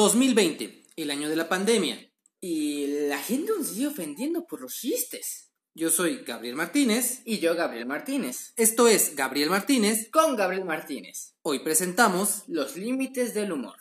2020, el año de la pandemia. Y la gente nos sigue ofendiendo por los chistes. Yo soy Gabriel Martínez. Y yo, Gabriel Martínez. Esto es Gabriel Martínez. Con Gabriel Martínez. Hoy presentamos Los límites del humor.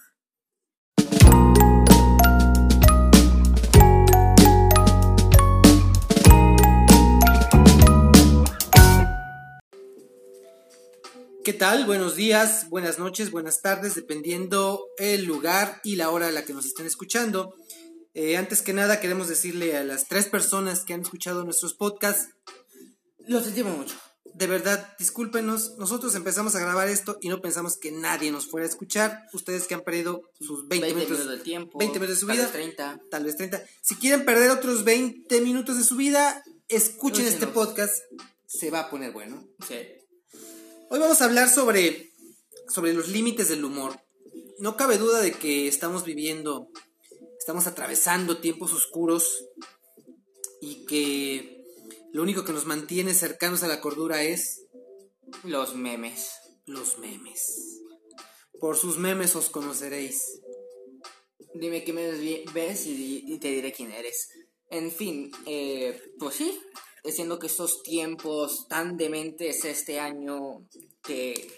¿Qué tal? Buenos días, buenas noches, buenas tardes, dependiendo el lugar y la hora a la que nos estén escuchando. Eh, antes que nada, queremos decirle a las tres personas que han escuchado nuestros podcasts, Lo sentimos mucho. de verdad, discúlpenos, nosotros empezamos a grabar esto y no pensamos que nadie nos fuera a escuchar. Ustedes que han perdido sus 20, 20 minutos, minutos del tiempo. 20 minutos de su tal vida. vez 30. tal vez 30. Si quieren perder otros 20 minutos de su vida, escuchen este podcast, se va a poner bueno. Sí. Hoy vamos a hablar sobre, sobre los límites del humor. No cabe duda de que estamos viviendo, estamos atravesando tiempos oscuros y que lo único que nos mantiene cercanos a la cordura es Los memes. los memes. Por sus memes os conoceréis. Dime qué memes ves y, y te diré quién eres. En fin, eh, pues sí, siendo que estos tiempos tan dementes este año que,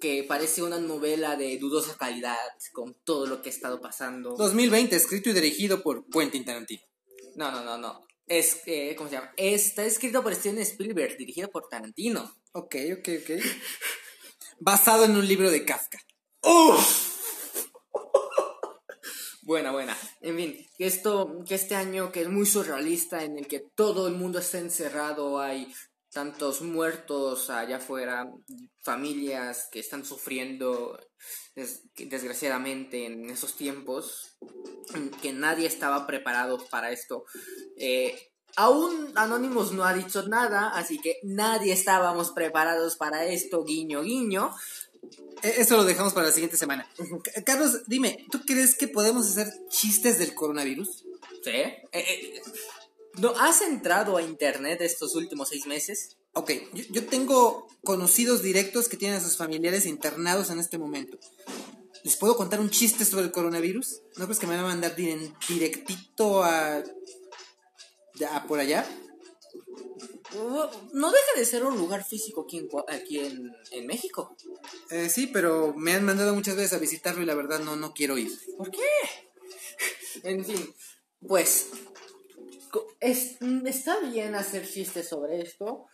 que parece una novela de dudosa calidad con todo lo que ha estado pasando. 2020, escrito y dirigido por Quentin Tarantino. No, no, no, no. Es, eh, ¿cómo se llama? Está escrito por Steven Spielberg, dirigido por Tarantino. Ok, ok, ok. Basado en un libro de Kafka. Buena, buena. En fin, que esto, que este año que es muy surrealista, en el que todo el mundo está encerrado, hay tantos muertos allá afuera, familias que están sufriendo desgraciadamente en esos tiempos, que nadie estaba preparado para esto. Eh, aún Anonymous no ha dicho nada, así que nadie estábamos preparados para esto, guiño, guiño. E- Eso lo dejamos para la siguiente semana. Carlos, dime, ¿tú crees que podemos hacer chistes del coronavirus? ¿Sí? Eh, eh, ¿No has entrado a internet estos últimos seis meses? Ok, yo, yo tengo conocidos directos que tienen a sus familiares internados en este momento. ¿Les puedo contar un chiste sobre el coronavirus? ¿No crees que me van a mandar directito a... a por allá? No deja de ser un lugar físico aquí en, aquí en, en México. Eh, sí, pero me han mandado muchas veces a visitarlo y la verdad no, no quiero ir. ¿Por qué? En fin, pues es- mm, está bien hacer chistes sobre esto.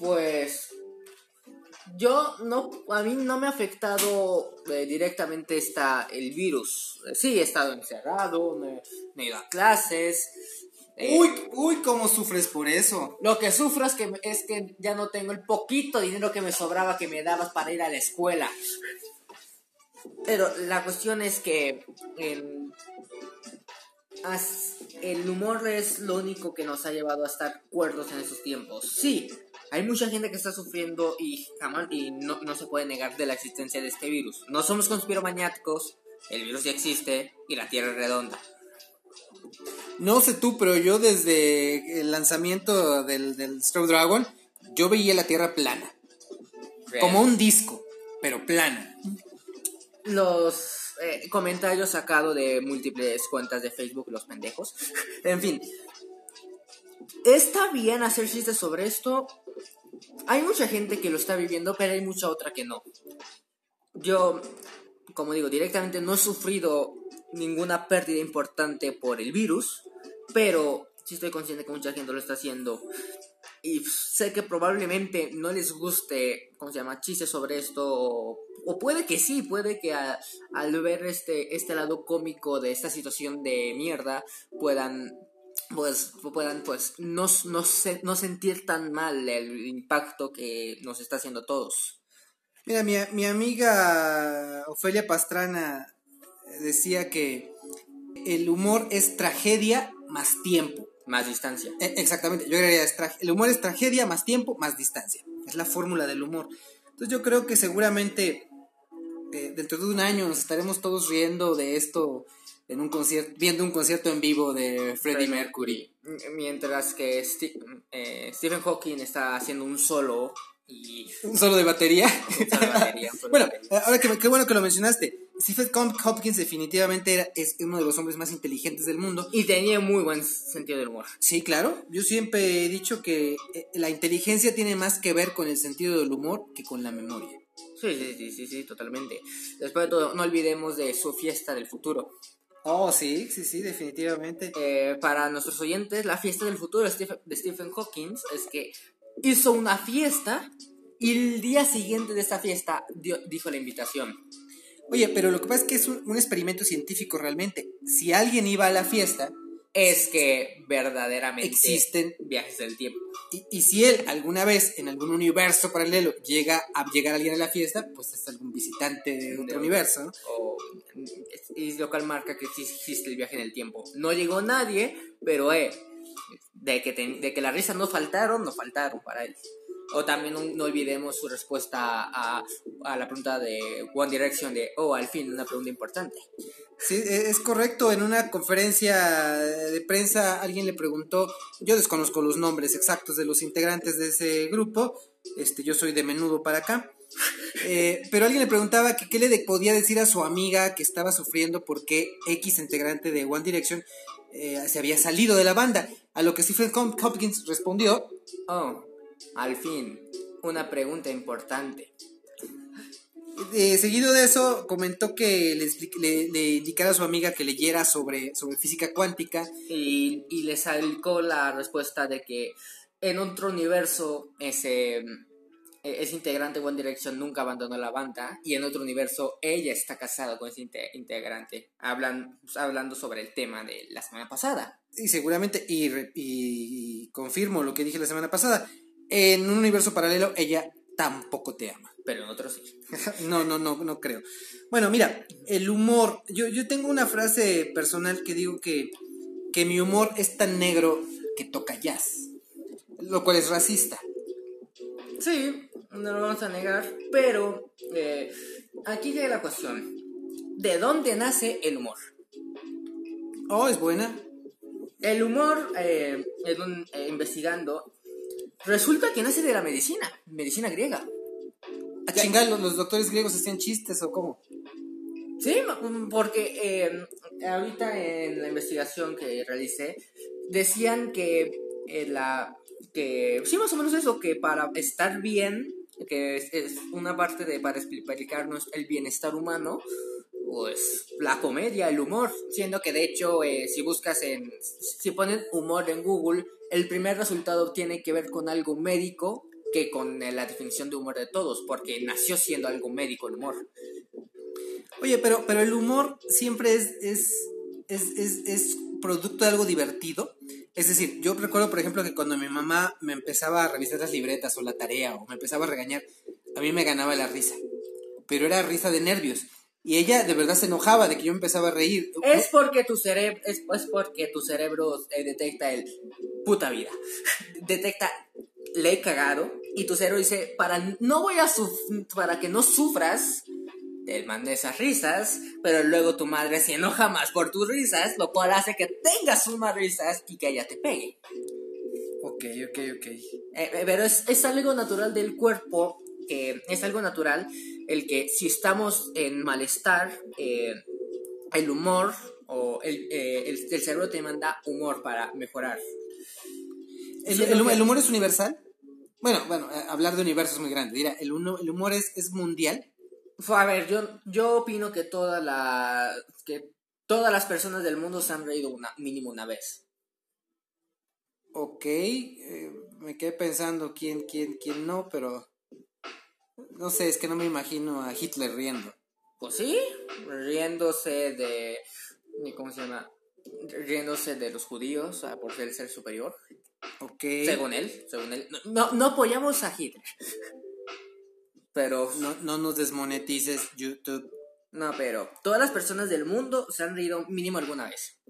Pues yo no, a mí no me ha afectado eh, directamente esta, el virus. Eh, Sí, he estado encerrado, me, me he ido a clases. Eh, Uy, uy, ¿cómo sufres por eso? Lo que sufro es que, es que ya no tengo el poquito dinero que me sobraba que me dabas para ir a la escuela. Pero la cuestión es que el humor es lo único que nos ha llevado a estar cuerdos en esos tiempos. Sí, hay mucha gente que está sufriendo y jamás y no, no se puede negar de la existencia de este virus. No somos conspiromaniáticos, el virus ya existe y la Tierra es redonda. No sé tú, pero yo desde el lanzamiento del, del Strobe Dragon, yo veía la Tierra plana. Como un disco, pero plana. los eh, comentarios sacados de múltiples cuentas de Facebook, los pendejos. en fin. Está bien hacer chistes sobre esto. Hay mucha gente que lo está viviendo, pero hay mucha otra que no. Yo, como digo, directamente no he sufrido ninguna pérdida importante por el virus, pero sí estoy consciente que mucha gente lo está haciendo. Y sé que probablemente no les guste, ¿cómo se llama?, chistes sobre esto. O, puede que sí, puede que a- al ver este, este lado cómico de esta situación de mierda puedan, pues, puedan, pues, no, no, se- no sentir tan mal el impacto que nos está haciendo a todos. Mira, mi, mi amiga Ofelia Pastrana decía que el humor es tragedia más tiempo. Más distancia. E- Exactamente, yo agregaría, el humor es tragedia más tiempo más distancia. Es la fórmula del humor. Entonces yo creo que seguramente eh, dentro de un año nos estaremos todos riendo de esto en un concierto, viendo un concierto en vivo de Freddie Mercury. Mientras que Sti- eh, Stephen Hawking está haciendo un solo y Un solo de batería. un solo de batería, solo de bueno, batería. ahora que qué bueno que lo mencionaste. Stephen Hopkins definitivamente era, es uno de los hombres más inteligentes del mundo. Y tenía muy buen sentido del humor. Sí, claro. Yo siempre he dicho que eh, la inteligencia tiene más que ver con el sentido del humor que con la memoria. Sí, sí, sí, sí, sí, totalmente. Después de todo, no olvidemos de su fiesta del futuro. Oh, sí, sí, sí, definitivamente. Eh, para nuestros oyentes, la fiesta del futuro de Stephen Hawking es que hizo una fiesta y el día siguiente de esta fiesta dijo la invitación. Oye, pero lo que pasa es que es un, experimento científico realmente. Si alguien iba a la fiesta, es que verdaderamente existen viajes del tiempo. Y, si él alguna vez en algún universo paralelo llega a llegar alguien a la fiesta, pues es algún visitante de otro universo. y lo cual marca que existe el viaje en el tiempo. No llegó nadie, pero eh, de, que de que las risas no faltaron, no faltaron para él. O también no, olvidemos su respuesta a, a, la pregunta de One Direction de, oh, al fin, una pregunta importante. Sí, e, es correcto. En una conferencia de prensa alguien le preguntó, yo desconozco los nombres exactos de los integrantes de ese grupo, este, yo soy de menudo para acá. Eh, pero alguien le preguntaba que qué le podía decir a su amiga que estaba sufriendo porque X integrante de One Direction eh, se había salido de la banda. A lo que Stephen Hopkins respondió: Oh, al fin, una pregunta importante. Eh, seguido de eso, comentó que le, le, indicara a su amiga que leyera sobre, sobre física cuántica. Y, y le salió la respuesta de que en otro universo ese, ese integrante de One Direction nunca abandonó la banda. Y en otro universo ella está casada con ese integrante. Hablan, hablando sobre el tema de la semana pasada. Y seguramente, y, y confirmo lo que dije la semana pasada en un universo paralelo ella tampoco te ama. Pero en otro sí. no, no, no, no creo. Bueno, mira, el humor. Yo, yo tengo una frase personal que digo que, que mi humor es tan negro que toca jazz. Lo cual es racista. Sí, no lo vamos a negar. Pero eh, aquí llega la cuestión. ¿De dónde nace el humor? Oh, es buena. El humor, eh, eh, investigando, Resulta que nace de la medicina, medicina griega. ¿A chingar los, doctores griegos hacían chistes o cómo? Sí, porque eh, ahorita en la investigación que realicé decían que eh, la que sí más o menos eso que para estar bien que es, una parte de para explicarnos el bienestar humano pues la comedia el humor siendo que de hecho eh, si buscas en si ponen humor en Google el primer resultado tiene que ver con algo médico que con la definición de humor de todos, porque nació siendo algo médico el humor. Oye, pero, pero el humor siempre es, es, es, producto de algo divertido. Es decir, yo recuerdo, por ejemplo, que cuando mi mamá me empezaba a revisar las libretas o la tarea o me empezaba a regañar, a mí me ganaba la risa. Pero era risa de nervios. Y ella de verdad se enojaba de que yo empezaba a reír. Es porque tu cerebro, es, porque tu cerebro eh, detecta el puta vida. detecta le he cagado y tu cerebro dice, para no voy a para que no sufras, te mande esas risas, pero luego tu madre se enoja más por tus risas, lo cual hace que tengas más risas y que ella te pegue. Ok, ok, ok. Eh, eh, pero es, es algo natural del cuerpo es algo natural el que si estamos en malestar, eh, el humor o eh, el, el, cerebro te manda humor para mejorar. ¿El, humor es universal? Bueno, bueno, eh, hablar de universo es muy grande. Mira, el, el humor es, es mundial. A ver, yo, yo opino que, toda la, que todas las personas del mundo se han reído una, mínimo una vez. Ok, me quedé pensando quién, quién, quién no, pero no sé, es que no me imagino a Hitler riendo. Pues sí, riéndose de. ¿Cómo se llama? Riéndose de los judíos por ser el ser superior. Ok. Según él, según él. No, no apoyamos a Hitler. Pero. No, no nos desmonetices YouTube. No, pero todas las personas del mundo se han reído mínimo alguna vez.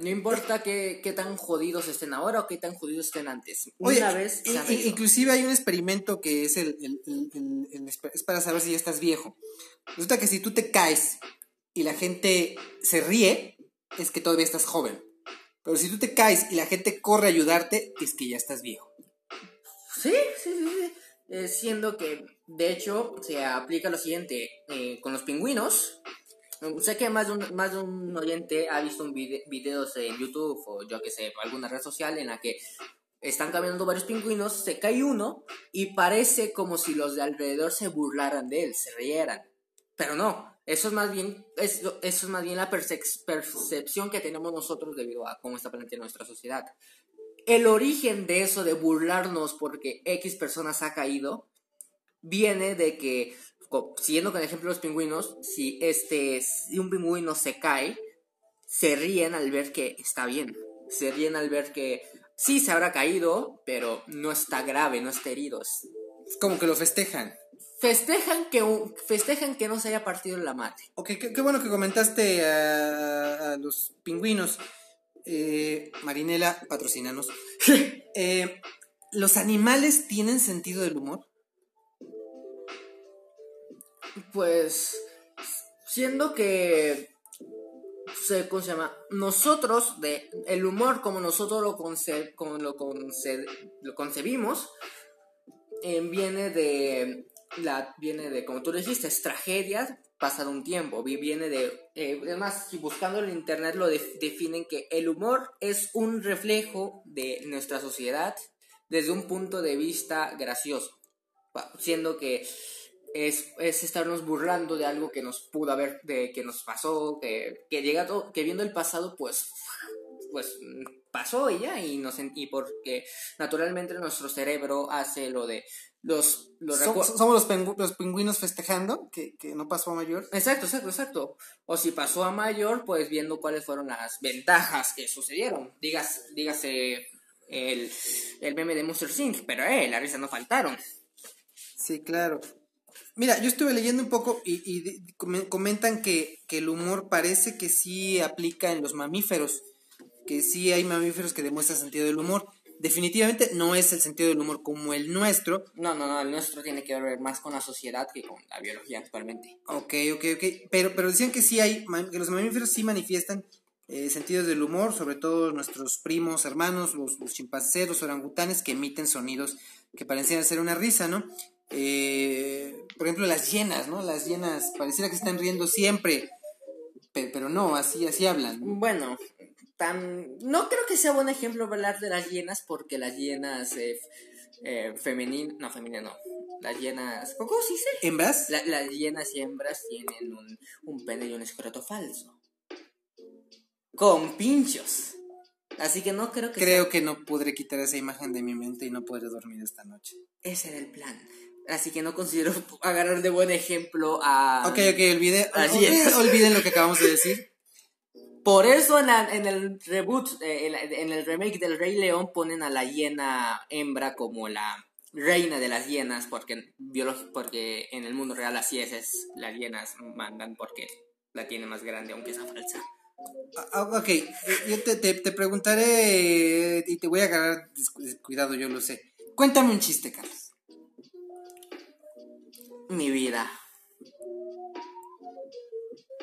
No importa qué, tan jodidos estén ahora o qué tan jodidos estén antes. Una vez. inclusive hay un experimento que es el, es para saber si ya estás viejo. Resulta que si tú te caes y la gente se ríe, es que todavía estás joven. Pero si tú te caes y la gente corre a ayudarte, es que ya estás viejo. Sí, sí, sí. eh, siendo que de hecho se aplica lo siguiente eh, con los pingüinos. Sé que más de un, más de un oyente ha visto un vide- videos en YouTube o yo que sé, alguna red social en la que están caminando varios pingüinos, se cae uno y parece como si los de alrededor se burlaran de él, se rieran. Pero no, eso es más bien, es- eso es más bien la percep- percepción que tenemos nosotros debido a cómo está planteada nuestra sociedad. El origen de eso de burlarnos porque X personas ha caído viene de que, siguiendo con el ejemplo de los pingüinos, si, este, si un pingüino se cae, se ríen al ver que está bien. Se ríen al ver que sí se habrá caído, pero no está grave, no está herido. Como que lo festejan. Festejan que, festejan que no se haya partido la madre. Ok, qué, qué bueno que comentaste a, a los pingüinos. Eh, Marinela, patrocínanos. Eh, ¿Los animales tienen sentido del humor? Pues, siendo que, se, ¿cómo se llama? Nosotros, de, el humor como nosotros lo, conce- lo, conce- lo concebimos, eh, viene de, la, viene de, como tú dijiste, es tragedia pasado un tiempo, vi- viene de, eh, además, si buscando en internet lo def- definen que el humor es un reflejo de nuestra sociedad desde un punto de vista gracioso, siendo que es, es estarnos burlando de algo que nos pudo haber, de que nos pasó, que, que llegado, que viendo el pasado, pues, pues pasó y ya, y, nos, y porque naturalmente nuestro cerebro hace lo de los, los Som- ¿Somos los, los pingüinos festejando que, que no pasó a mayor? Exacto, exacto, exacto. O si pasó a mayor, pues viendo cuáles fueron las ventajas que sucedieron. Digas, dígase el, el meme de Monster Inc., pero eh, las risas no faltaron. Sí, claro. Mira, yo estuve leyendo un poco y, comentan que, que el humor parece que sí aplica en los mamíferos, que sí hay mamíferos que demuestran sentido del humor. Definitivamente no es el sentido del humor como el nuestro. No, no, no, el nuestro tiene que ver más con la sociedad que con la biología actualmente. Ok, ok, ok. Pero, pero decían que sí hay, que los mamíferos sí manifiestan eh, sentidos del humor, sobre todo nuestros primos, hermanos, los, los chimpancés, los orangutanes, que emiten sonidos que parecían ser una risa, ¿no? Eh, por ejemplo, las hienas, ¿no? Las hienas pareciera que están riendo siempre, pe- pero, no, así, así hablan. ¿no? Bueno, tan, no creo que sea buen ejemplo hablar de las hienas porque las hienas eh, eh, femeninas, no, femeninas no, las hienas, ¿cómo se dice? ¿Hembras? La- las hienas y hembras tienen un, un pene y un escroto falso. Con pinchos. Así que no creo que Creo que no podré quitar esa imagen de mi mente y no podré dormir esta noche. ese era el plan. Así que no considero agarrar de buen ejemplo a... Ok, ok, olviden, lo que acabamos de decir. Por eso en, la- en el reboot, eh, en, la- en el remake del Rey León ponen a la hiena hembra como la reina de las hienas, porque, porque en el mundo real así es, es, las hienas mandan porque la tiene más grande, aunque sea falsa. Ah, ok, eh, yo te, te, te preguntaré y te voy a agarrar descu- descuidado, yo lo sé. Cuéntame un chiste, Carlos. Mi vida.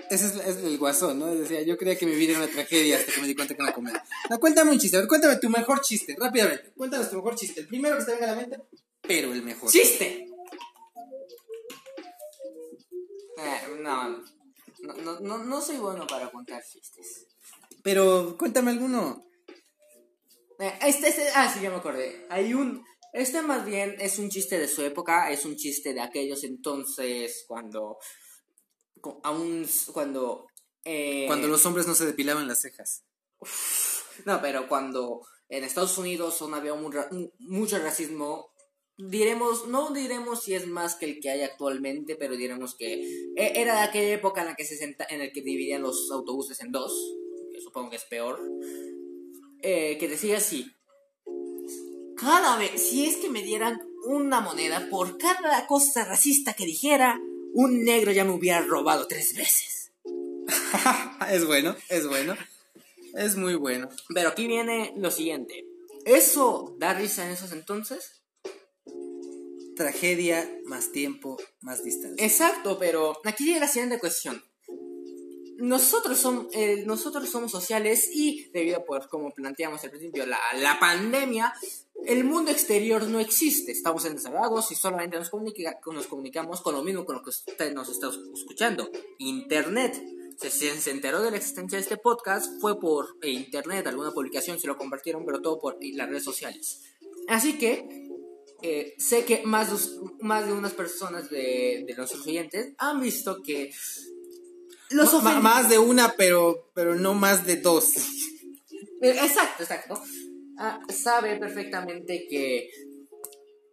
Ese es, es el guasón, ¿no? Decía, yo creía que mi vida era una tragedia hasta que me di cuenta que era una comedia. No, cuéntame un chiste, a ver, cuéntame tu mejor chiste, rápidamente. Cuéntanos tu mejor chiste, el primero que se te venga a la mente, pero el mejor. ¡Chiste! Eh, no, no, no, no, no soy bueno para contar chistes. Pero cuéntame alguno. Eh, Este, este, ah, sí, ya me acordé. Hay un. Este más bien es un chiste de su época, es un chiste de aquellos entonces cuando. cu- Aún. Cuando. eh, Cuando los hombres no se depilaban las cejas. No, pero cuando en Estados Unidos aún había un ra- un- mucho racismo, diremos, no diremos si es más que el que hay actualmente, pero diremos que e- era de aquella época en la que se senta, en el que dividían los autobuses en dos, que supongo que es peor, eh, que decía así, cada vez, si es que me dieran una moneda por cada cosa racista que dijera, un negro ya me hubiera robado tres veces. es bueno, es bueno. Es muy bueno. Pero aquí viene lo siguiente. ¿Eso da risa en esos entonces? Tragedia, más tiempo, más distancia. Exacto, pero aquí llega la siguiente cuestión. Nosotros, som- eh, nosotros somos sociales y debido a, pues, como planteamos al principio, la, la pandemia, el mundo exterior no existe. Estamos encerrados y solamente nos, comunica, nos comunicamos con lo mismo con lo que usted nos está escuchando. Internet. Se, se enteró de la existencia de este podcast fue por internet, alguna publicación se lo compartieron, pero todo por las redes sociales. Así que eh, sé que más de, más de unas personas de, de nuestros oyentes han visto que los más de una, pero, pero no más de dos. Eh, exacto, exacto. Ah, sabe perfectamente que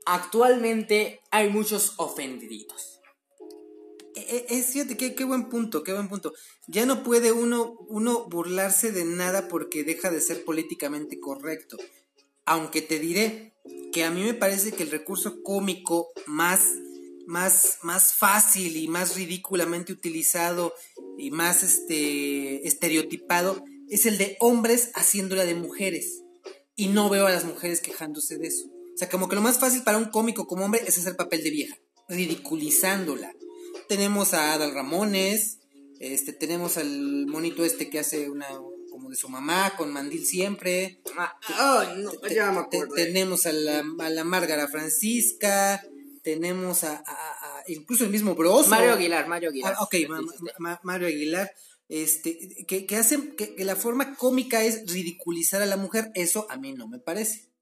actualmente hay muchos ofendiditos. E, e, es cierto, qué, qué, buen punto, qué buen punto. Ya no puede uno, uno burlarse de nada porque deja de ser políticamente correcto. Aunque te diré que a mí me parece que el recurso cómico más, más, más fácil y más ridículamente utilizado y más este, estereotipado es el de hombres haciéndola de mujeres. Y no veo a las mujeres quejándose de eso. O sea, como que lo más fácil para un cómico como hombre es hacer papel de vieja, ridiculizándola. Tenemos a Adal Ramones, este, tenemos al monito este que hace una como de su mamá, con mandil siempre. Ah, no, ya me tenemos a la, a la Márgara Francisca, tenemos a, incluso el mismo Broso. Mario Aguilar, Mario Aguilar. Ah, ok, Mario Aguilar este, que, que hacen que, la forma cómica es ridiculizar a la mujer, eso a mí no me parece.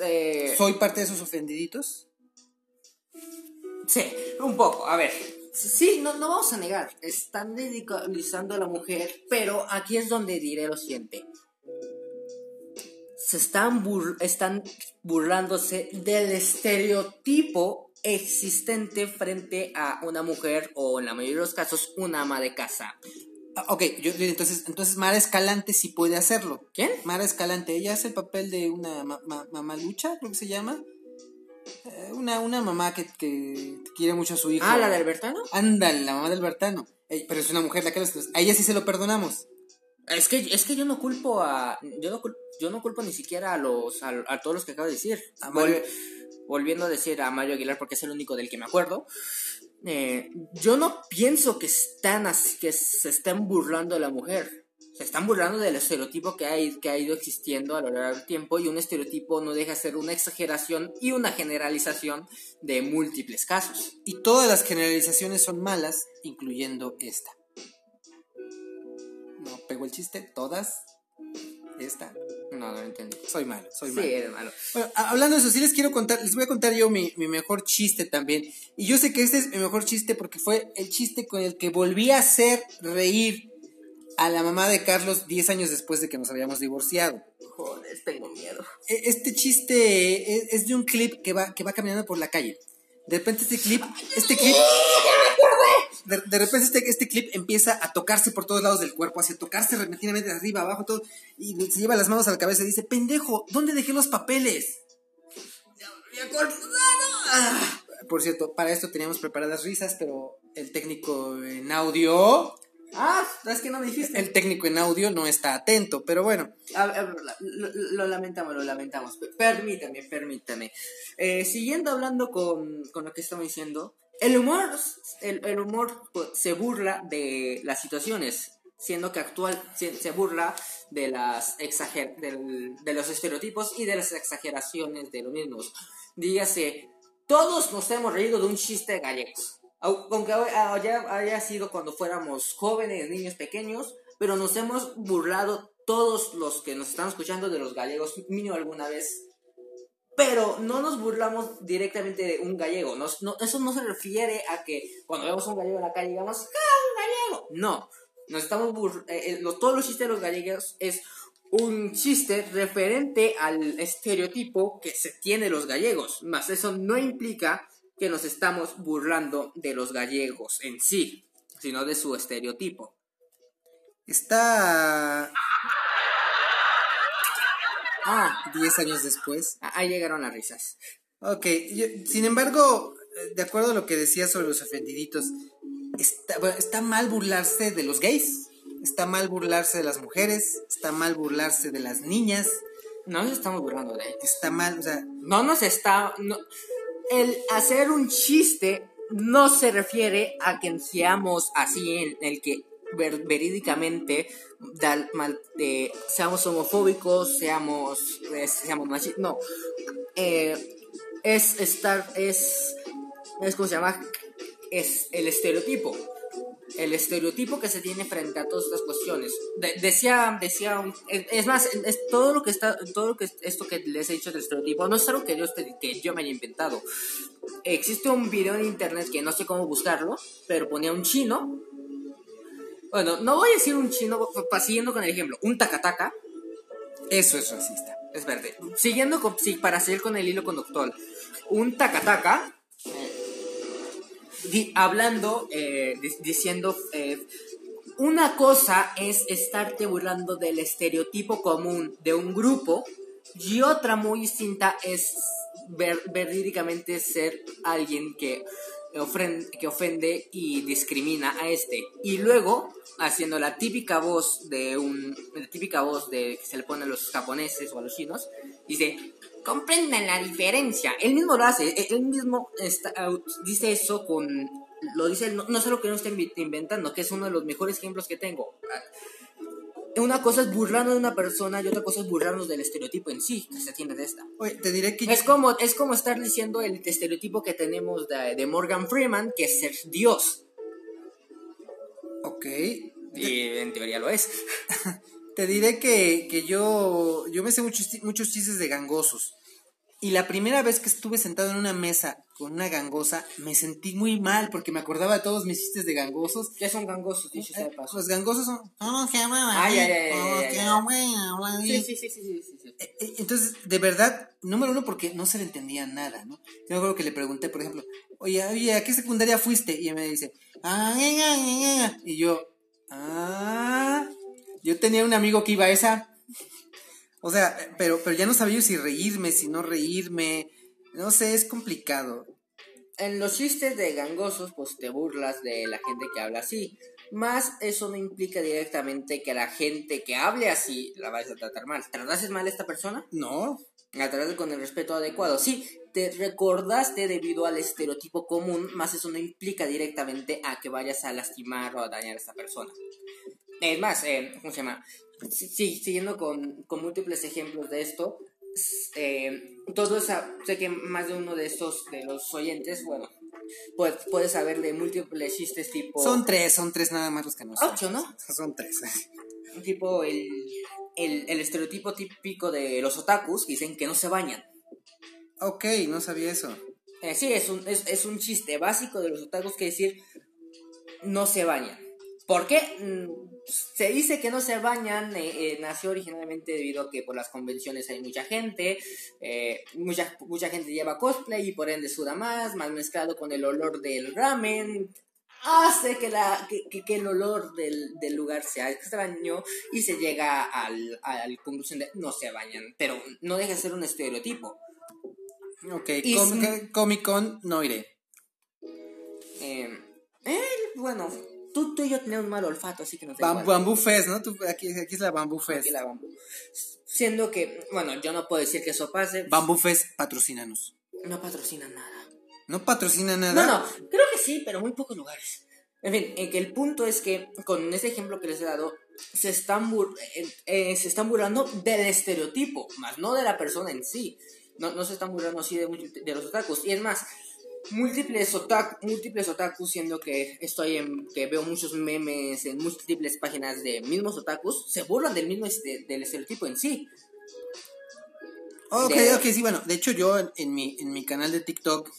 Eh, ¿Soy parte de esos ofendiditos? Sí, un poco, a ver. Sí, no, no vamos a negar, están ridiculizando a la mujer, pero aquí es donde diré lo siguiente. Se están, están burlándose del estereotipo existente frente a una mujer o en la mayoría de los casos una ama de casa. Ah, ok, yo, entonces, entonces Mara Escalante sí puede hacerlo. ¿Quién? Mara Escalante, ella hace el papel de una mamá lucha, creo que se llama. Eh, una, una mamá que, quiere mucho a su hijo. Ah, la de Albertano. Ándale, la mamá de Albertano. pero es una mujer la que a ella sí se lo perdonamos. Es que, es que yo no culpo a. Yo no, yo no culpo ni siquiera a los. a, todos los que acabo de decir. A volviendo a decir a Mario Aguilar porque es el único del que me acuerdo, eh, yo no pienso que están así, que se estén burlando de la mujer. Se están burlando del estereotipo que ha, que ha ido existiendo a lo largo del tiempo y un estereotipo no deja de ser una exageración y una generalización de múltiples casos. Y todas las generalizaciones son malas, incluyendo esta. No pego el chiste, todas. Esta. No, no entendí. Soy malo, soy malo. Sí, eres malo. Bueno, hablando de eso, sí les quiero contar, les voy a contar yo mi, mejor chiste también. Y yo sé que este es mi mejor chiste porque fue el chiste con el que volví a hacer reír a la mamá de Carlos 10 años después de que nos habíamos divorciado. Joder, tengo miedo. E, este chiste es, de un clip que va, que va caminando por la calle. De repente este clip, este clip, de, repente este, este, clip empieza a tocarse por todos lados del cuerpo, hacia tocarse repentinamente de arriba, abajo, todo, y se lleva las manos a la cabeza y dice, pendejo, ¿dónde dejé los papeles? Ah. Por cierto, para esto teníamos preparadas risas, pero el técnico en audio... Ah, es que no me dijiste. El técnico en audio no está atento, pero bueno. lo, lamentamos, lo lamentamos. Permítame, permítame. Eh, siguiendo hablando con, con lo que estamos diciendo, el humor, el, humor pues, se burla de las situaciones, siendo que actual se, burla de las exager de los estereotipos y de las exageraciones de los mismos. Dígase, todos nos hemos reído de un chiste gallego, aunque haya, haya sido cuando fuéramos jóvenes, niños pequeños, pero nos hemos burlado todos los que nos están escuchando de los gallegos, mínimo alguna vez pero no nos burlamos directamente de un gallego. eso no se refiere a que cuando vemos a un gallego en la calle digamos, ¡ah, un gallego! No, nos estamos eh, eh, todos los chistes de los gallegos es un chiste referente al estereotipo que se tiene los gallegos, más eso no implica que nos estamos burlando de los gallegos en sí, sino de su estereotipo. Está Ah, 10 años después. Ahí llegaron las risas. Ok, sin embargo, de acuerdo a lo que decía sobre los ofendiditos, está, está mal burlarse de los gays, está mal burlarse de las mujeres, está mal burlarse de las niñas. No nos estamos burlando de ellos. Está mal, o sea... No nos está... No, el hacer un chiste no se refiere a que seamos así en el que ver- verídicamente dar mal, eh, seamos homofóbicos, seamos, eh, seamos machistas, no. Eh, es estar, es, es como se llama, es el estereotipo. El estereotipo que se tiene frente a todas estas cuestiones. De- decía, decía, es, más, es todo lo que está, todo lo que esto que les he dicho del estereotipo no es algo que yo, que yo me haya inventado. Existe un video en internet que no sé cómo buscarlo, pero ponía un chino. Bueno, no voy a decir un chino, siguiendo con el ejemplo, un tacataca, Eso es racista. es verde. Siguiendo con, sí, para seguir con el hilo conductor, un tacataca di- hablando, eh, di- diciendo, eh, una cosa es estarte burlando del estereotipo común de un grupo y otra muy distinta es ver, verídicamente ser alguien que, que ofende y discrimina a este. Y luego, haciendo la típica voz de un, la típica voz de que se le pone a los japoneses o a los chinos, dice, comprendan la diferencia. Él mismo lo hace, él- él mismo está- dice eso con, lo dice, no, no es algo que no invi- inventando, que es uno de los mejores ejemplos que tengo. Una cosa es burlarnos de una persona y otra cosa es burlarnos del estereotipo en sí, que se tiene de esta. Oye, te diré que Es como, es como estar diciendo el estereotipo que tenemos de, de Morgan Freeman, que es ser Dios. Ok. Y en teoría lo es. Te diré que, que yo, yo me sé muchos, muchos chistes de gangosos. Y la primera vez que estuve sentado en una mesa con una gangosa, me sentí muy mal porque me acordaba de todos mis chistes de gangosos. ¿Qué son gangosos, dicho sea de paso? Los gangosos son... todos que hablan Ay, ay, ay, todos ay, que ay. hablan así". Sí, sí, sí. Eh, eh, Entonces, de verdad, número uno, porque no se le entendía nada, ¿no? Yo me acuerdo que le pregunté, por ejemplo, oye, oye, ¿a qué secundaria fuiste? Y ella me dice, ah, ay, ay, ay, ay". y yo, ah, yo tenía un amigo que iba a esa. O sea, pero, pero ya no sabía si reírme, si no reírme. No sé, es complicado. En los chistes de gangosos, pues te burlas de la gente que habla así. Más eso no implica directamente que la gente que hable así la vayas a tratar mal. ¿Trataste mal a esta persona? No, La trataste con el respeto adecuado. Sí, te recordaste debido al estereotipo común, más eso no implica directamente a que vayas a lastimar o a dañar a esta persona. Es más, eh, ¿cómo se llama? Sí, siguiendo con, con múltiples ejemplos de esto, eh, todo esa, sé que más de uno de estos, de los oyentes, bueno, pues, puedes saber de múltiples chistes tipo... son tres, son tres nada más los que no son. Ocho, ¿no? Son tres. Tipo el, el, el estereotipo típico de los otakus, que dicen que no se bañan. ok, no sabía eso. Eh, sí, es un, es, es un chiste básico de los otakus que decir no se bañan. ¿Por qué? Mm, Se dice que no se bañan, eh, eh, nació originalmente debido a que por las convenciones hay mucha gente, eh, mucha, mucha gente lleva cosplay y por ende suda más, más mezclado con el olor del ramen, hace que, la, que, que- el olor del, del lugar sea extraño y se llega al, a la conclusión de no se bañan, pero no deja de ser un estereotipo. Ok, Y Com- Comic Con no iré. Bueno, tú, tú y yo tenemos mal olfato, así que no te Bam- Bamboo Fest, ¿no? Tú- aquí, aquí es la Bamboo Fest. Aquí la bambú. Siendo que, bueno, yo no puedo decir que eso pase. Bamboo Fest, patrocínanos. No patrocina nada. No patrocina nada. No, no, creo que sí, pero muy pocos lugares. En fin, en que el punto es que con ese ejemplo que les he dado, se están, bur- eh, eh, se están burlando del estereotipo, más no de la persona en sí. No, no se están burlando así de, de los otakus. Y es más, múltiples, otaku, múltiples otakus, siendo que estoy en, que veo muchos memes en múltiples páginas de mismos otakus, se burlan del mismo del estereotipo en sí. Ok, de- ok, sí, bueno. De hecho, yo en, en mi, en mi canal de TikTok.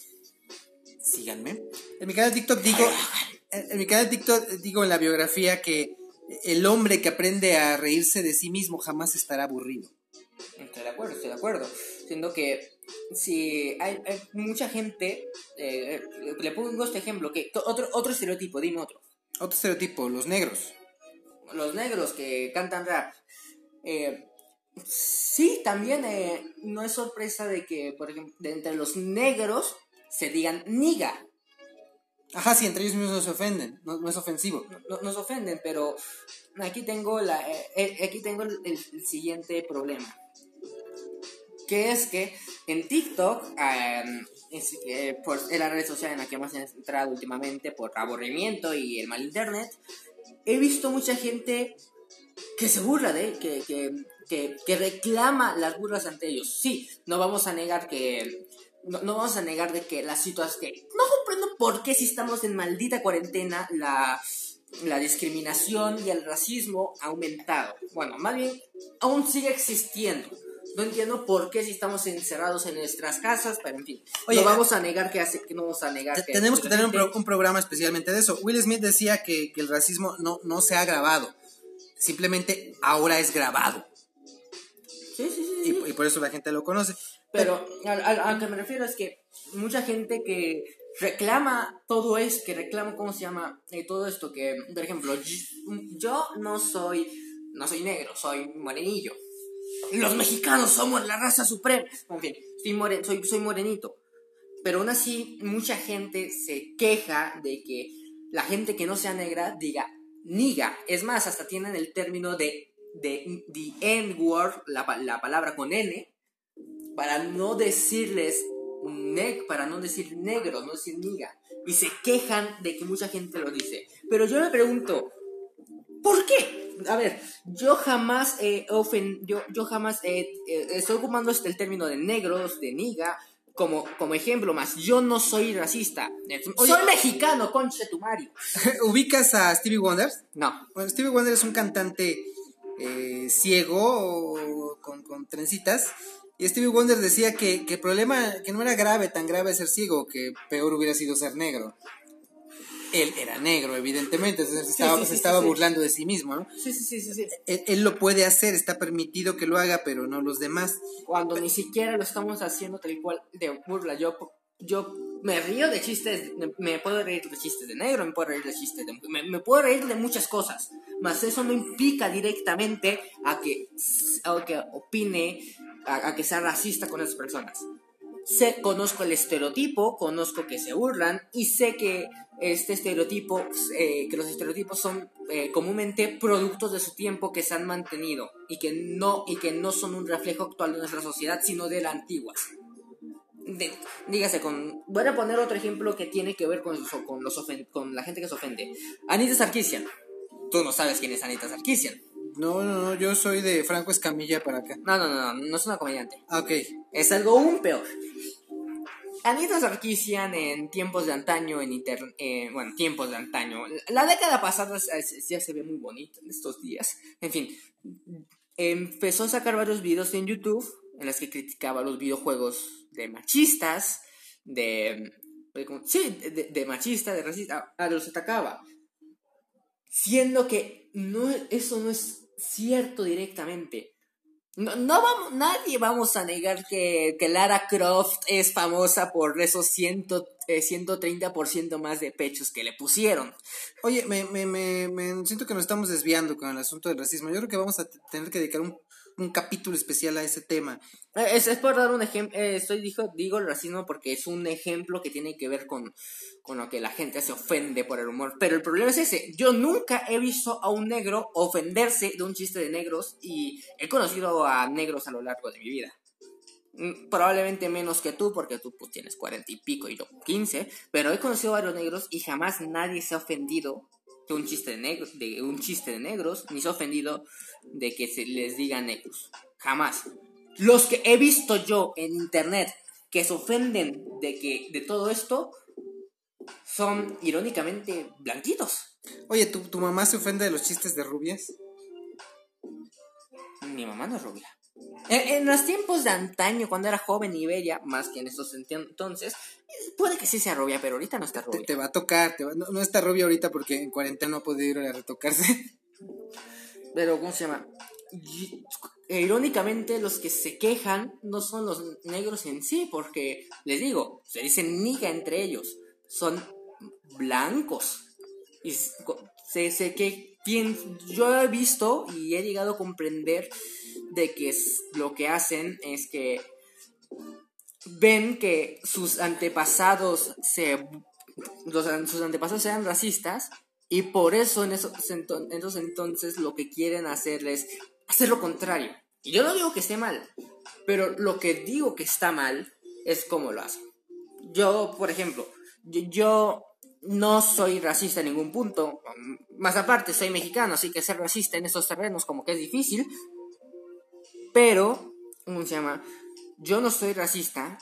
Síganme. En mi canal de TikTok digo. En, en mi canal de TikTok digo en la biografía que el hombre que aprende a reírse de sí mismo jamás estará aburrido. Estoy de acuerdo, estoy de acuerdo. Siendo que si hay, hay mucha gente, eh, le pongo este ejemplo, que otro, otro estereotipo, dime otro. Otro estereotipo, los negros. Los negros que cantan rap. Eh, sí, también eh, no es sorpresa de que, por ejemplo, de entre los negros se digan niga. Ajá, sí, entre ellos mismos no se ofenden. No, no es ofensivo. No, nos ofenden, pero aquí tengo, la, eh, aquí tengo el siguiente problema. Que es que en TikTok, eh, es, eh, por, la red social en la que más he entrado últimamente por aburrimiento y el mal internet, he visto mucha gente que se burla de, que, que, que, que reclama las burlas ante ellos. Sí, no vamos a negar que no, no, vamos a negar de que la situación que no comprendo por qué si estamos en maldita cuarentena la, la discriminación y el racismo ha aumentado. Bueno, más bien aún sigue existiendo. No entiendo por qué si estamos encerrados en nuestras casas, pero en fin. Oye, no vamos a negar que hace, que no vamos a negar que tenemos que tener un, pro, un, programa especialmente de eso. Will Smith decía que, que el racismo no, no se ha grabado, simplemente ahora es grabado. Sí, sí, sí. Y, y por eso la gente lo conoce. Pero a, lo que me refiero es que mucha gente que reclama todo esto, que reclama, ¿cómo se llama? Eh, todo esto, que, por ejemplo, yo, no soy, no soy negro, soy morenillo. Los mexicanos somos la raza suprema. En fin, soy, soy, soy morenito. Pero aún así, mucha gente se queja de que la gente que no sea negra diga niga. Es más, hasta tienen el término de, de the N-word, la, la palabra con N, para no decirles neg, para no decir negro, no decir niga. Y se quejan de que mucha gente lo dice. Pero yo me pregunto, ¿por qué? A ver, yo jamás he yo, yo jamás estoy ocupando este, el término de negros, de niga, como, como ejemplo más. Yo no soy racista. soy mexicano, conche tu Mario. ¿Ubicas a Stevie Wonder? No. Bueno, Stevie Wonder es un cantante eh, ciego con, con trencitas y Stevie Wonder decía que, que, el problema, que no era grave, tan grave ser ciego, que peor hubiera sido ser negro. Él era negro, evidentemente, estaba, sí, sí, se estaba burlando de sí mismo, ¿no? Sí, sí, sí, sí. Él, él, lo puede hacer, está permitido que lo haga, pero no los demás. Cuando ni siquiera lo estamos haciendo tal cual de burla. Yo, yo me río de chistes, me puedo reír de chistes de negro, me puedo reír de chistes de... Me, me puedo reír de muchas cosas, mas eso no implica directamente a que, a que opine a, a, que sea racista con esas personas. Sé, conozco el estereotipo, conozco que se burlan y sé que este estereotipo, eh, que los estereotipos son eh, comúnmente productos de su tiempo que se han mantenido y que, no, y que no son un reflejo actual de nuestra sociedad, sino de la antigua. De, dígase, con, voy a poner otro ejemplo que tiene que ver con, con, los ofen, con la gente que se ofende. Anita Sarkisian. Tú no sabes quién es Anita Sarkisian. No, no, no, yo soy de Franco Escamilla para acá. No, no, no, no, no es una comediante. Ok. Es algo aún peor. Anita Sarkisian en tiempos de antaño, en internet, eh, bueno, tiempos de antaño, la década pasada ya se ve muy bonita en estos días. En fin, empezó a sacar varios videos en YouTube en los que criticaba los videojuegos de machistas, de, de sí, de, de machistas, de racistas, a los atacaba. Siendo que no, eso no es cierto directamente. No, no vamos, nadie vamos a negar que, que, Lara Croft es famosa por esos ciento, eh, 130% más de pechos que le pusieron. Oye, me, me, me, me, siento que nos estamos desviando con el asunto del racismo. Yo creo que vamos a tener que dedicar un, un capítulo especial a ese tema. Es, es por dar un ejemplo, eh, estoy dijo, digo el racismo porque es un ejemplo que tiene que ver con, con lo que la gente se ofende por el humor. Pero el problema es ese, yo nunca he visto a un negro ofenderse de un chiste de negros y he conocido a negros a lo largo de mi vida. Probablemente menos que tú, porque tú pues, tienes cuarenta y pico y yo quince, pero he conocido a varios negros y jamás nadie se ha ofendido un chiste de negros, de un chiste de negros, ni se ha ofendido de que se les diga negros. Jamás. Los que he visto yo en internet que se ofenden de que de todo esto son irónicamente blanquitos. Oye, ¿tu, ¿tu mamá se ofende de los chistes de rubias? Mi mamá no es rubia. En, en, los tiempos de antaño, cuando era joven y bella, más que en estos entonces, puede que sí sea rubia, pero ahorita no está rubia. Te, te va a tocar, te va, no, no, está rubia ahorita porque en cuarentena no ha podido ir a retocarse. Pero, ¿cómo se llama? Y, e, irónicamente, los que se quejan no son los negros en sí, porque, les digo, se dicen niga entre ellos, son blancos. Y se, se que yo he visto y he llegado a comprender de que lo que hacen es que ven que sus antepasados se sus antepasados sean racistas y por eso en esos, entonces, entonces lo que quieren hacer es hacer lo contrario. Y yo no digo que esté mal, pero lo que digo que está mal es cómo lo hacen. Yo, por ejemplo, yo no soy racista en ningún punto. Más aparte, soy mexicano, así que ser racista en estos terrenos como que es difícil. Pero, ¿cómo se llama? Yo no soy racista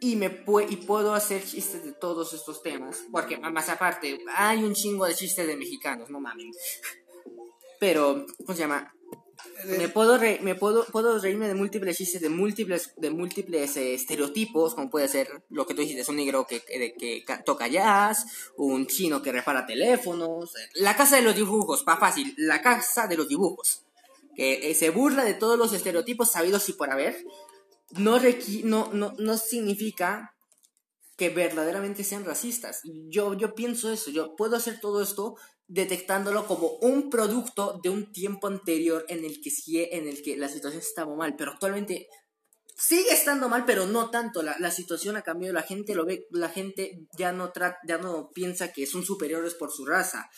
y, me y puedo hacer chistes de todos estos temas. Porque, más aparte, hay un chingo de chistes de mexicanos, no mames. Pero, ¿cómo se llama? Me puedo, me puedo, puedo reírme de múltiples chistes, de múltiples, de múltiples eh, estereotipos, como puede ser lo que tú dijiste, un negro que, que, toca jazz, un chino que repara teléfonos, la casa de los dibujos, pa' fácil, la casa de los dibujos, que eh, se burla de todos los estereotipos sabidos y por haber, no, no, no, no significa que verdaderamente sean racistas. Yo, yo pienso eso, yo puedo hacer todo esto detectándolo como un producto de un tiempo anterior en el que en el que la situación estaba mal, pero actualmente sigue estando mal, pero no tanto. La, la situación ha cambiado, la gente lo ve, la gente ya no ya no piensa que son superiores por su raza.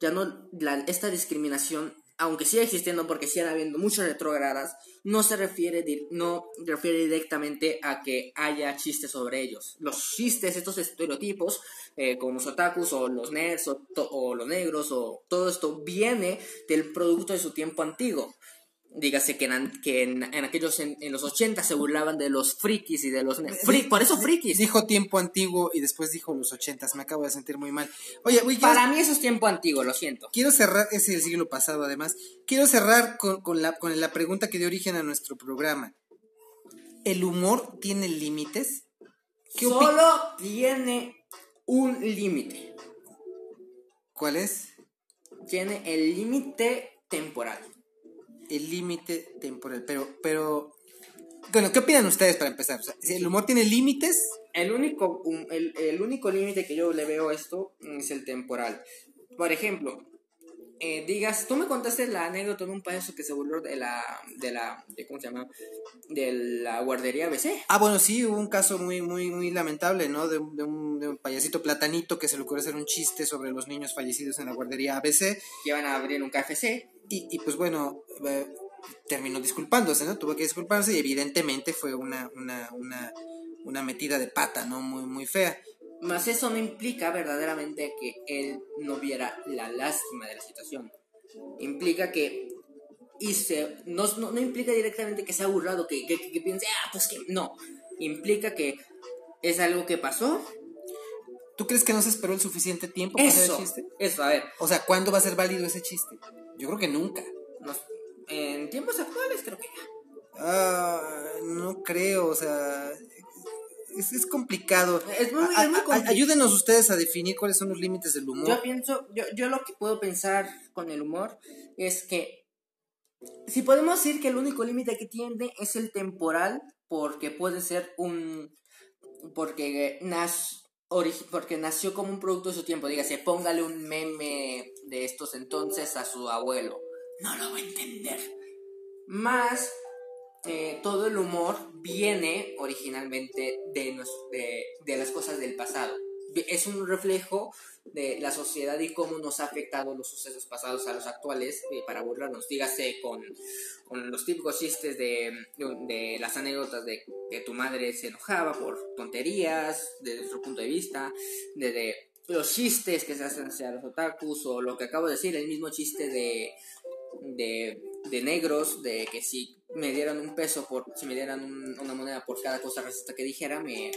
Ya no esta discriminación aunque sigue existiendo porque siguen habiendo muchas retrogradas, no se refiere, no refiere directamente a que haya chistes sobre ellos. Los chistes, estos estereotipos, eh, como los otakus o los nerds o, o, los negros o todo esto, viene del producto de su tiempo antiguo dígase que en, que en, aquellos en, los 80 se burlaban de los frikis y de los por eso frikis. dijo tiempo antiguo y después dijo los 80 me acabo de sentir muy mal. Oye para mí eso es tiempo antiguo lo siento. Quiero cerrar es el siglo pasado además. Quiero cerrar con, con, la, con la pregunta que dio origen a nuestro programa. El humor tiene límites solo tiene un límite. ¿cuál es? tiene el límite temporal el límite temporal. Pero, pero, bueno, ¿qué opinan ustedes para empezar? ¿El humor tiene límites? El único, el, el único límite que yo le veo a esto es el temporal. Por ejemplo, eh, digas, tú me contaste la anécdota de un payaso que se burló de la, de la, de, ¿cómo se llama? De la guardería ABC. Ah, bueno, sí, hubo un caso muy, muy, muy lamentable, ¿no? De, de, un, de un payasito platanito que se le ocurrió hacer un chiste sobre los niños fallecidos en la guardería ABC. Que iban a abrir un KFC. Y, y pues bueno, eh, terminó disculpándose, ¿no? Tuvo que disculparse y evidentemente fue una, una, una, una metida de pata, ¿no? Muy, muy fea. Más eso no implica verdaderamente que él no viera la lástima de la situación. Implica que hice, no, no, implica directamente que sea burlado, que, que, piense, ah, pues que no. Implica que es algo que pasó. ¿Tú crees que no se esperó el suficiente tiempo para hacer el chiste? Eso, a ver. O sea, ¿cuándo va a ser válido ese chiste? Yo creo que nunca. en tiempos actuales creo que ya. Ah, no creo, o sea, es, complicado. Es muy, Ayúdenos ustedes a definir cuáles son los límites del humor. Yo pienso, yo, yo lo que puedo pensar con el humor es que si podemos decir que el único límite que tiene es el temporal, porque puede ser un... porque, porque nació como un producto de su tiempo, dígase, póngale un meme de estos entonces a su abuelo. No lo va a entender. Más eh, todo el humor viene originalmente de, de, las cosas del pasado. Es un reflejo de la sociedad y cómo nos ha afectado los sucesos pasados a los actuales eh, para burlarnos. Dígase con, con los típicos chistes de, de, las anécdotas de que tu madre se enojaba por tonterías, desde nuestro punto de vista, desde los chistes que se hacen hacia los otakus o lo que acabo de decir, el mismo chiste de, de, de negros, de que si me dieran un peso por, si me dieran una moneda por cada cosa racista que dijera, me,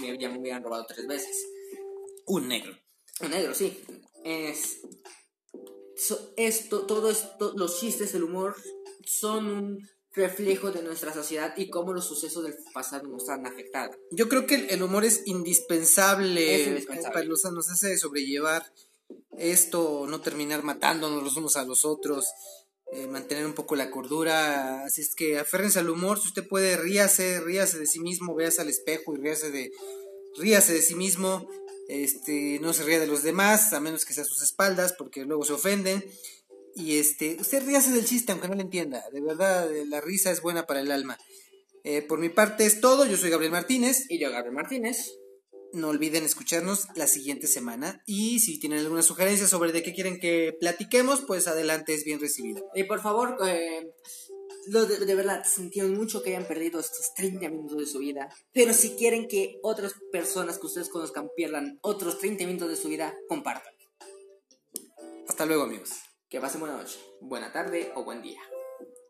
me, ya me hubieran robado tres veces. Un negro. Un negro, sí. Es, esto, todo esto, los chistes, el humor, son un reflejo de nuestra sociedad y cómo los sucesos del pasado nos han afectado. Yo creo que el humor es indispensable, es indispensable. para los, nos hace sobrellevar esto, no terminar matándonos los unos a los otros. Eh, mantener un poco la cordura. Así es que aférrense al humor. Si usted puede, ríase, ríase de sí mismo, véase al espejo y ríase de, ríase de sí mismo. Este, no se ría de los demás, a menos que sea a sus espaldas, porque luego se ofenden. Y este, usted ríase del chiste, aunque no le entienda. De verdad, la risa es buena para el alma. Eh, por mi parte es todo. Yo soy Gabriel Martínez. Y yo, Gabriel Martínez. No olviden escucharnos la siguiente semana y si tienen alguna sugerencia sobre de qué quieren que platiquemos, pues adelante es bien recibido. Y por favor, eh, lo de, de verdad, sintieron mucho que hayan perdido estos 30 minutos de su vida. Pero si quieren que otras personas que ustedes conozcan pierdan otros 30 minutos de su vida, compartan. Hasta luego, amigos. Que pasen buena noche, buena tarde o buen día.